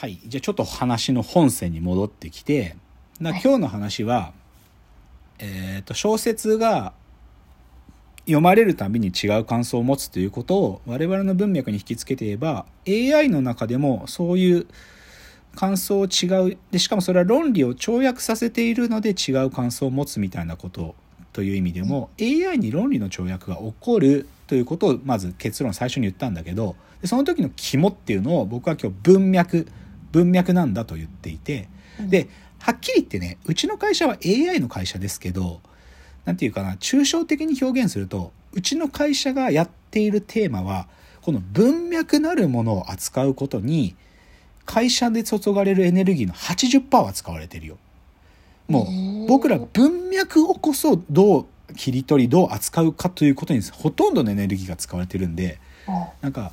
はい。じゃあちょっと話の本線に戻ってきて、な今日の話は、えっ、と、小説が読まれるたびに違う感想を持つということを我々の文脈に引き付けて言えば AI の中でもそういう感想を違うでしかもそれは論理を跳躍させているので違う感想を持つみたいなことという意味でも AI に論理の跳躍が起こるということをまず結論最初に言ったんだけどその時の肝っていうのを僕は今日文脈文脈なんだと言っていてではっきり言ってねうちの会社は AI の会社ですけど何て言うかな抽象的に表現するとうちの会社がやっているテーマはこの文脈なるものを扱うことに会社で注がれるエネルギーの80%は使われてるよ。もう僕ら文脈をこそどう切り取りどう扱うかということにほとんどのエネルギーが使われてるんでなんか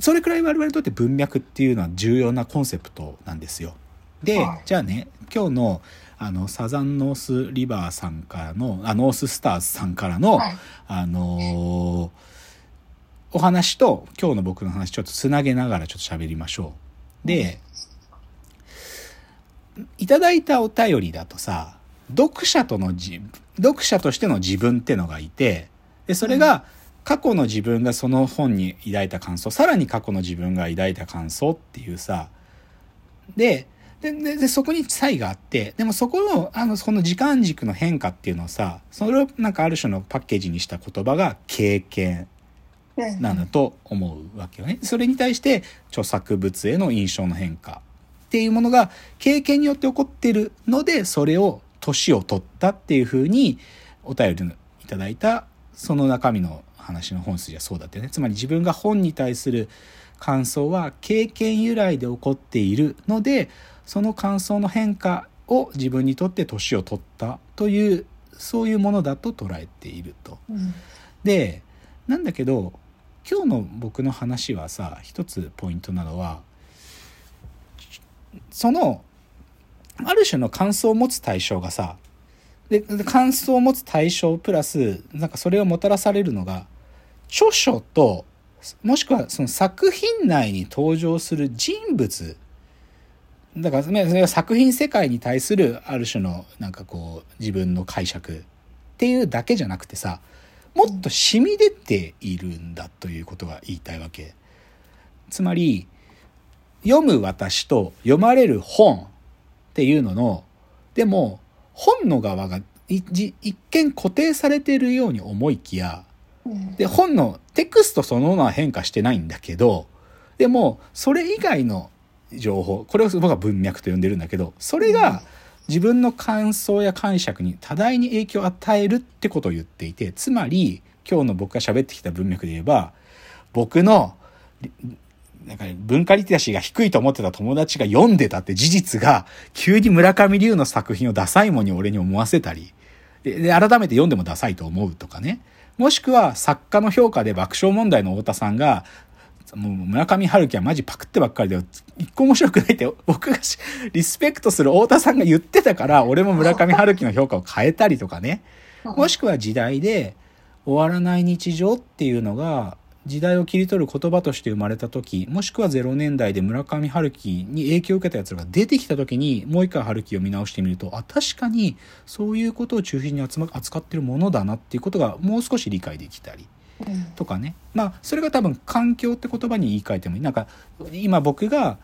それくらい我々にとって文脈っていうのは重要なコンセプトなんですよ。でじゃあね今日のあのサザンノースリバーさんからのあノーススターズさんからの、はい、あのー、お話と今日の僕の話ちょっとつなげながらちょっと喋りましょう。で、いただいたお便りだとさ読者とのじ読者としての自分ってのがいてでそれが過去の自分がその本に抱いた感想さらに過去の自分が抱いた感想っていうさででででそこに差異があってでもそこのあのその時間軸の変化っていうのをさそれをなんかある種のパッケージにした言葉が経験なんだと思うわけよね。それに対して著作物への印象の変化っていうものが経験によって起こってるのでそれを年を取ったっていうふうにお便りいただいたその中身の話の本筋はそうだってね。つまり自分が本に対する感想は経験由来で起こっているのでその感想の変化を自分にとって年を取ったというそういうものだと捉えていると。うん、でなんだけど今日の僕の話はさ一つポイントなのはそのある種の感想を持つ対象がさで感想を持つ対象プラスなんかそれをもたらされるのが著書ともしくはその作品内に登場する人物だからそれは作品世界に対するある種のなんかこう自分の解釈っていうだけじゃなくてさもっと染み出ているんだということが言いたいわけ。つまり読む私と読まれる本っていうののでも本の側が一見固定されているように思いきやで本のテクストそのものは変化してないんだけどでもそれ以外の情報これを僕は文脈と呼んでるんだけどそれが自分の感想や解釈に多大に影響を与えるってことを言っていてつまり今日の僕が喋ってきた文脈で言えば僕のなんか文化リテラシーが低いと思ってた友達が読んでたって事実が急に村上龍の作品をダサいもんに俺に思わせたりで改めて読んでもダサいと思うとかねもしくは作家の評価で爆笑問題の太田さんがもう村上春樹はマジパクってばっかりで、一個面白くないって僕がリスペクトする太田さんが言ってたから、俺も村上春樹の評価を変えたりとかね。もしくは時代で終わらない日常っていうのが、時代を切り取る言葉として生まれた時、もしくは0年代で村上春樹に影響を受けた奴らが出てきた時に、もう一回春樹を見直してみると、あ、確かにそういうことを中心に扱ってるものだなっていうことがもう少し理解できたり。とかね、まあそれが多分環境って言葉に言い換えてもいいなんか今僕が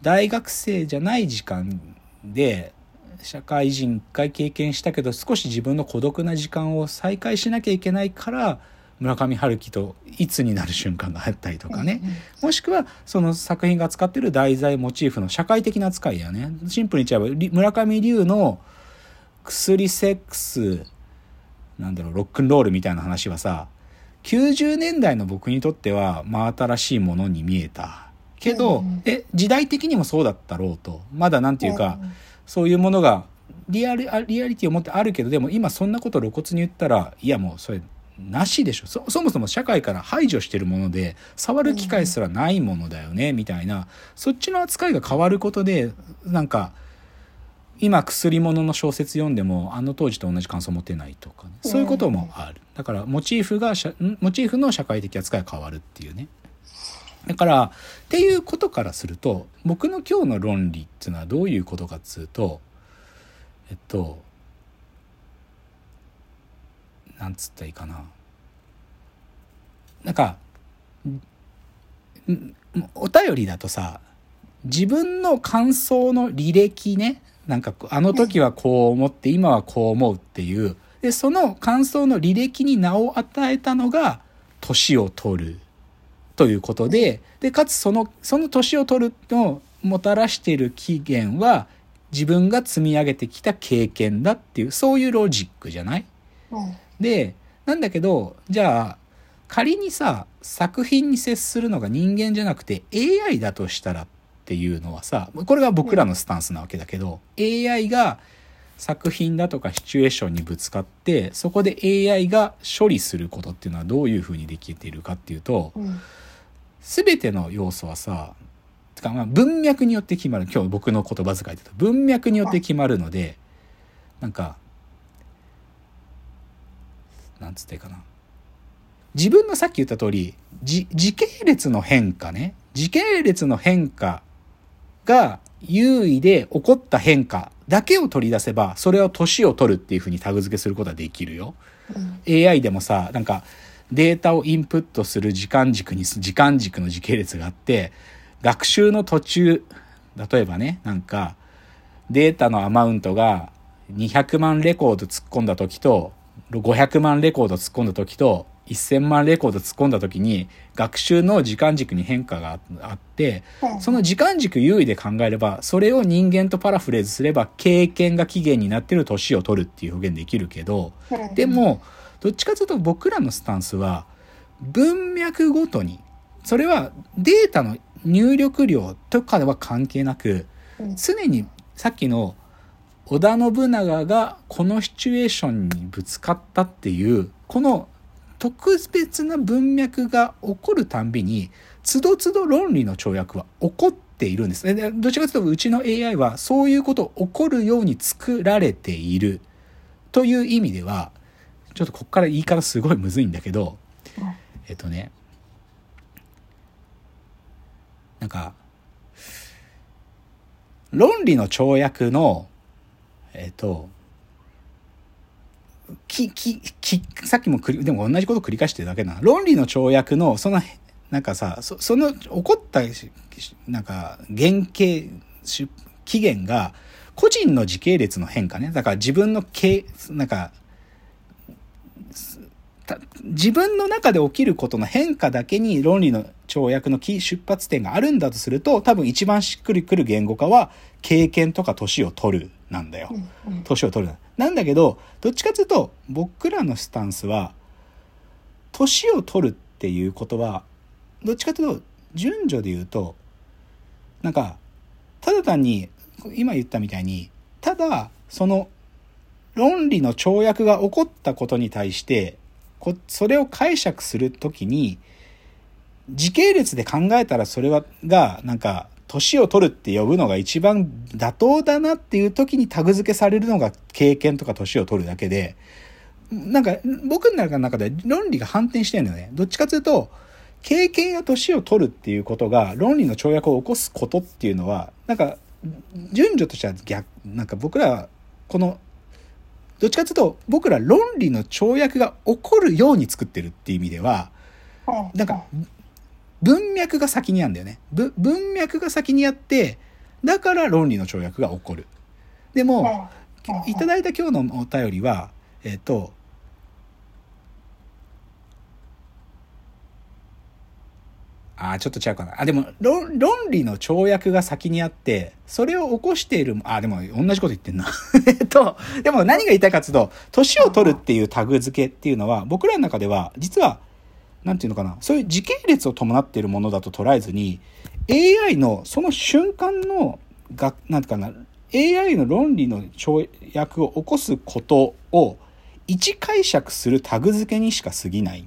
大学生じゃない時間で社会人一回経験したけど少し自分の孤独な時間を再開しなきゃいけないから村上春樹といつになる瞬間があったりとかね、もしくはその作品が扱ってる題材モチーフの社会的な扱いやね。シンプルに言っちゃえば村上龍の薬セックスなんだろうロックンロールみたいな話はさ90年代の僕にとっては真新しいものに見えた。けど、うん、え時代的にもそうだったろうと。まだなんていうか、うん、そういうものがリアルリアリティを持ってあるけどでも今そんなこと露骨に言ったらいやもうそれなしでしょ。そそもそも社会から排除してるもので触る機会すらないものだよね、みたいな。そっちの扱いが変わることでなんか今薬物の小説読んでもあの当時と同じ感想を持てないとか、ね、そういうこともある。だからモチーフがモチーフの社会的扱いが変わるっていうね。だから、っていうことからすると、僕の今日の論理っていうのはどういうことかっつうと、えっと、なんつったらいいかな。なんか、お便りだとさ、自分の感想の履歴ね、なんかあの時はこう思って今はこう思うっていう、で、その感想の履歴に名を与えたのが、年を取る。ということで、で、かつその、その年を取るのもたらしている期限は、自分が積み上げてきた経験だっていう、そういうロジックじゃない？うん。で、なんだけど、じゃあ、仮にさ、作品に接するのが人間じゃなくて AI だとしたらっていうのはさ、これが僕らのスタンスなわけだけど、AI が作品だとかシチュエーションにぶつかって、そこで AI が処理することっていうのはどういうふうにできているかっていうと、うんすべての要素はさ、てかまあ文脈によって決まる。今日僕の言葉遣いで言うと文脈によって決まるので、なんか、なんつってかな。自分のさっき言った通り、じ時系列の変化ね。時系列の変化が優位で起こった変化だけを取り出せば、それを年を取るっていうふうにタグ付けすることはできるよ。うん AI でもさ、なんかデータをインプットする時間軸に、時間軸の時系列があって、学習の途中、例えばね、なんかデータのアマウントが200万レコード突っ込んだ時と、500万レコード突っ込んだ時と、1000万レコード突っ込んだ時に学習の時間軸に変化があって、うんその時間軸優位で考えれば、それを人間とパラフレーズすれば、経験が起源になってる年を取るっていう表現できるけど、うんでも、どっちかというと僕らのスタンスは、文脈ごとに、それはデータの入力量とかでは関係なく、うん。常にさっきの織田信長がこのシチュエーションにぶつかったっていう、この特別な文脈が起こるたんびに、つどつど論理の跳躍は起こっているんです。ででどっちかというとうちの AI はそういうこと起こるように作られているという意味では、ちょっとこっから言い方すごいむずいんだけど、えっとね、なんか、論理の跳躍の、えっと、き、き、き、さっきも繰り、でも同じこと繰り返してるだけな。論理の跳躍の、その、なんかさ、そその起こったし、なんか、原型、し起源が、個人の時系列の変化ね。だから自分のけ、なんか、自分の中で起きることの変化だけに論理の跳躍の出発点があるんだとすると、多分一番しっくりくる言語化は、経験とか年を取るなんだよ。年を取るな。なんだけど、どっちかというと、僕らのスタンスは、年を取るっていうことは、どっちかというと、順序で言うと、なんか、ただ単に、今言ったみたいに、ただ、その、論理の跳躍が起こったことに対して、こそれを解釈するときに、時系列で考えたらそれは、が、なんか、年を取るって呼ぶのが一番妥当だなっていう時にタグ付けされるのが経験とか年を取るだけで、なんか僕の中で論理が反転してるんだよね。どっちかというと、経験や年を取るっていうことが論理の跳躍を起こすことっていうのは、なんか順序としては逆、なんか僕らはこの、どっちかというと僕ら論理の跳躍が起こるように作ってるっていう意味では、なんか、文脈が先にあるんだよね。ぶ文脈が先にあって、だから論理の跳躍が起こる。でも、いただいた今日のお便りは、えっ、と、あーちょっと違うかな。あ、でも論、論理の跳躍が先にあって、それを起こしている、あ、でも同じこと言ってんな。えっと、でも何が言いたいかっていうと、年を取るっていうタグ付けっていうのは、僕らの中では、実は、なんていうのかな、そういう時系列を伴っているものだと捉えずに、AI のその瞬間の、が、なんていうかな、AI の論理の跳躍を起こすことを一解釈するタグ付けにしか過ぎない。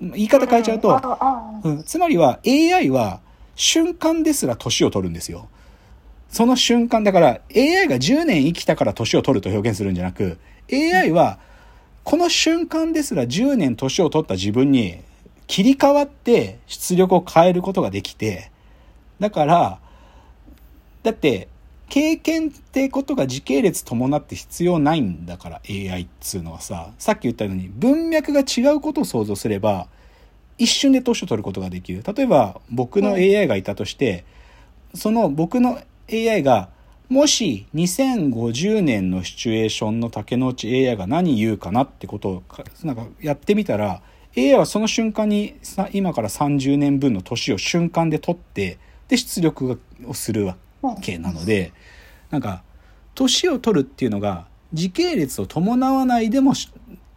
言い方変えちゃうと、うん、つまりは AI は瞬間ですら年を取るんですよ。その瞬間、だから AI が10年生きたから年を取ると表現するんじゃなく、AI はこの瞬間ですら10年年を取った自分に切り替わって出力を変えることができて、だから、だって、経験ってことが時系列伴って必要ないんだから AI っつうのはさ、さっき言ったように文脈が違うことを想像すれば、一瞬で年を取ることができる。例えば僕の AI がいたとして、その僕の AI がもし2050年のシチュエーションの竹之内 AI が何言うかなってことをなんかやってみたら AI はその瞬間に今から30年分の年を瞬間で取ってで出力をするわけなのでなんか年を取るっていうのが時系列を伴わないでも起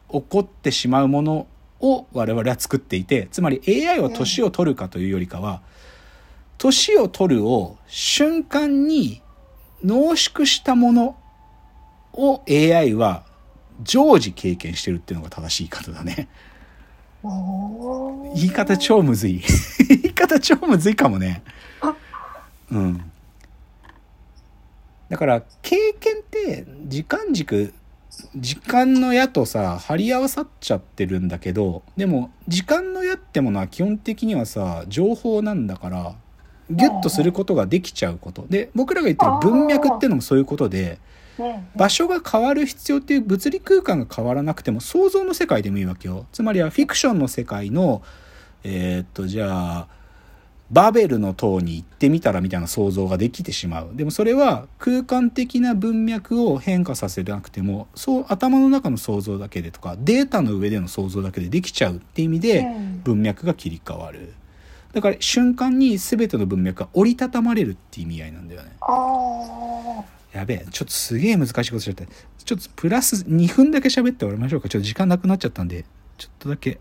こってしまうものを我々は作っていてつまり AI は年を取るかというよりかは年を取るを瞬間に濃縮したものを AI は常時経験してるっていうのが正しい方だね。言い方超むずい。言い方超むずいかもね。うん。だから経験って時間軸時間の矢とさ張り合わさっちゃってるんだけどでも時間の矢ってものは基本的にはさ情報なんだからギュッとすることができちゃうこと。で僕らが言ってる文脈ってのもそういうことでね場所が変わる必要っていう物理空間が変わらなくても想像の世界でもいいわけよ。つまりはフィクションの世界のえーっとじゃあバベルの塔に行ってみたらみたいな想像ができてしまう。でもそれは空間的な文脈を変化させなくてもそう頭の中の想像だけでとかデータの上での想像だけでできちゃうっていう意味でうん。文脈が切り替わるだから瞬間に全ての文脈が折りたたまれるっていう意味合いなんだよね。あやべえちょっとすげえ難しいことしちゃったちょっとプラス2分だけ喋って終わりましょうか。ちょっと時間なくなっちゃったんでちょっとだけ